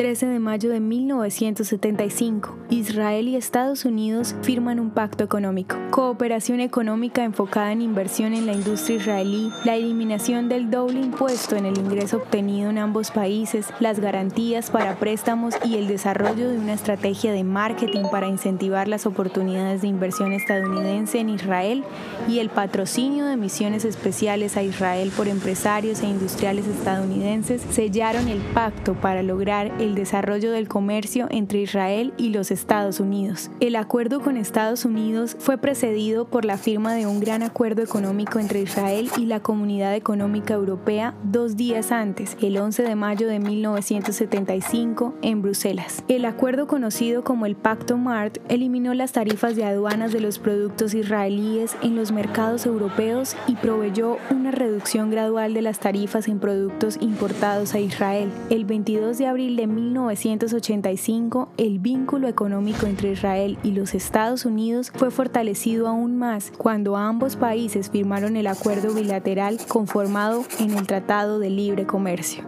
13 de mayo de 1975, Israel y Estados Unidos firman un pacto económico. Cooperación económica enfocada en inversión en la industria israelí, la eliminación del doble impuesto en el ingreso obtenido en ambos países, las garantías para préstamos y el desarrollo de una estrategia de marketing para incentivar las oportunidades de inversión estadounidense en Israel y el patrocinio de misiones especiales a Israel por empresarios e industriales estadounidenses sellaron el pacto para lograr el desarrollo del comercio entre Israel y los Estados Unidos. El acuerdo con Estados Unidos fue precedido por la firma de un gran acuerdo económico entre Israel y la Comunidad Económica Europea dos días antes, el 11 de mayo de 1975, en Bruselas. El acuerdo conocido como el Pacto MART eliminó las tarifas de aduanas de los productos israelíes en los mercados europeos y proveyó una reducción gradual de las tarifas en productos importados a Israel. El 22 de abril de 1985, el vínculo económico entre Israel y los Estados Unidos fue fortalecido aún más cuando ambos países firmaron el acuerdo bilateral conformado en el Tratado de Libre Comercio.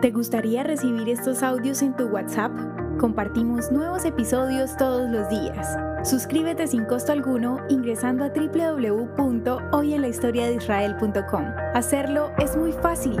¿Te gustaría recibir estos audios en tu WhatsApp? Compartimos nuevos episodios todos los días. Suscríbete sin costo alguno ingresando a www.hoyenlahistoriadeisrael.com. Hacerlo es muy fácil.